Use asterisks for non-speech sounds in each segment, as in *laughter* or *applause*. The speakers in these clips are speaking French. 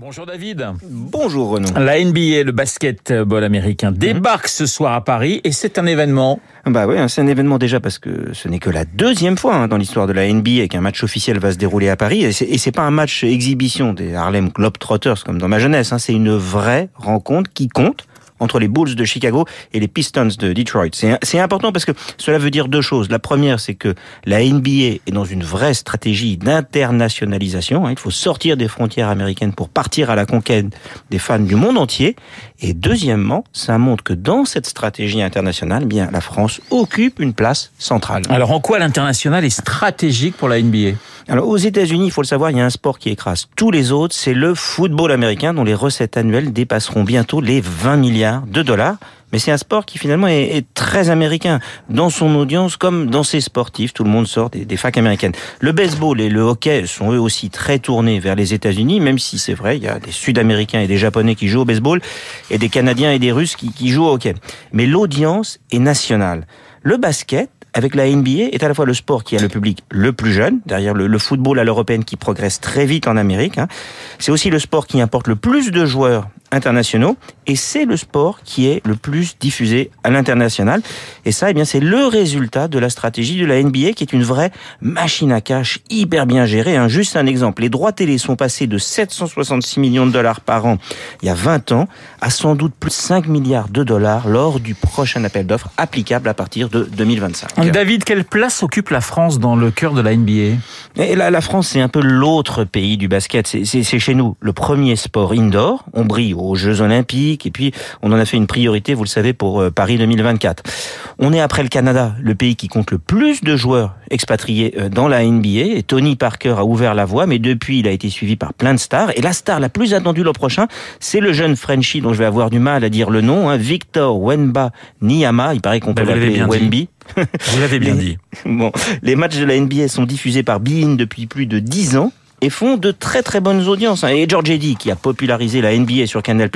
Bonjour David. Bonjour Renaud. La NBA, le basketball américain, débarque ce soir à Paris et c'est un événement. Bah oui, c'est un événement déjà parce que ce n'est que la deuxième fois hein, dans l'histoire de la NBA qu'un match officiel va se dérouler à Paris et c'est pas un match exhibition des Harlem Globetrotters comme dans ma jeunesse, hein, c'est une vraie rencontre qui compte entre les Bulls de Chicago et les Pistons de Detroit. C'est important parce que cela veut dire deux choses. La première, c'est que la NBA est dans une vraie stratégie d'internationalisation. Hein. Il faut sortir des frontières américaines pour partir à la conquête des fans du monde entier. Et deuxièmement, ça montre que dans cette stratégie internationale, eh bien la France occupe une place centrale. Alors en quoi l'international est stratégique pour la NBA alors aux États-Unis, il faut le savoir, il y a un sport qui écrase tous les autres, c'est le football américain dont les recettes annuelles dépasseront bientôt les 20 milliards de dollars. Mais c'est un sport qui finalement est, très américain dans son audience comme dans ses sportifs. Tout le monde sort des, facs américaines. Le baseball et le hockey sont eux aussi très tournés vers les États-Unis, même si c'est vrai, il y a des Sud-Américains et des Japonais qui jouent au baseball et des Canadiens et des Russes qui, qui jouent au hockey. Mais l'audience est nationale. Le basket, avec la NBA, est à la fois le sport qui a le public le plus jeune, derrière le, football à l'européenne qui progresse très vite en Amérique. Hein. C'est aussi le sport qui importe le plus de joueurs internationaux et c'est le sport qui est le plus diffusé à l'international. Et ça, eh bien, c'est le résultat de la stratégie de la NBA qui est une vraie machine à cash hyper bien gérée. Hein. Juste un exemple. Les droits télé sont passés de 766 millions de dollars par an il y a 20 ans à sans doute plus de 5 milliards de dollars lors du prochain appel d'offres applicable à partir de 2025. David, quelle place occupe la France dans le cœur de la NBA et la, la France, c'est un peu l'autre pays du basket. C'est chez nous le premier sport indoor. On brille aux Jeux Olympiques et puis on en a fait une priorité, vous le savez, pour euh, Paris 2024. On est après le Canada, le pays qui compte le plus de joueurs expatriés euh, dans la NBA. Et Tony Parker a ouvert la voie, mais depuis, il a été suivi par plein de stars. Et la star la plus attendue l'an prochain, c'est le jeune Frenchie dont je vais avoir du mal à dire le nom, hein, Victor Wenba Niyama. Il paraît qu'on peut ben, l'appeler Wenby. Vous l'avez bien *laughs* dit. Bon, les matchs de la NBA sont diffusés par Bein depuis plus de 10 ans et font de très très bonnes audiences. Hein. Et George Eddy, qui a popularisé la NBA sur Canal+,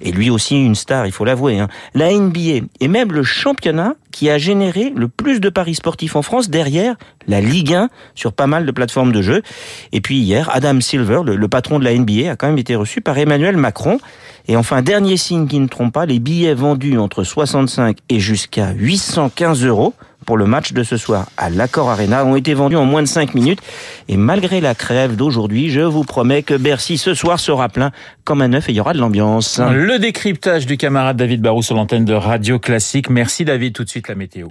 est lui aussi une star, il faut l'avouer. Hein. La NBA et même le championnat qui a généré le plus de paris sportifs en France derrière la Ligue 1 sur pas mal de plateformes de jeux. Et puis hier, Adam Silver, le patron de la NBA, a quand même été reçu par Emmanuel Macron. Et enfin, dernier signe qui ne trompe pas, les billets vendus entre 65 et jusqu'à 815 euros pour le match de ce soir à l'Accord Arena ont été vendus en moins de 5 minutes. Et malgré la crève d'aujourd'hui, je vous promets que Bercy ce soir sera plein comme un neuf et il y aura de l'ambiance. Le décryptage du camarade David Barou sur l'antenne de Radio Classique. Merci David, tout de suite la météo.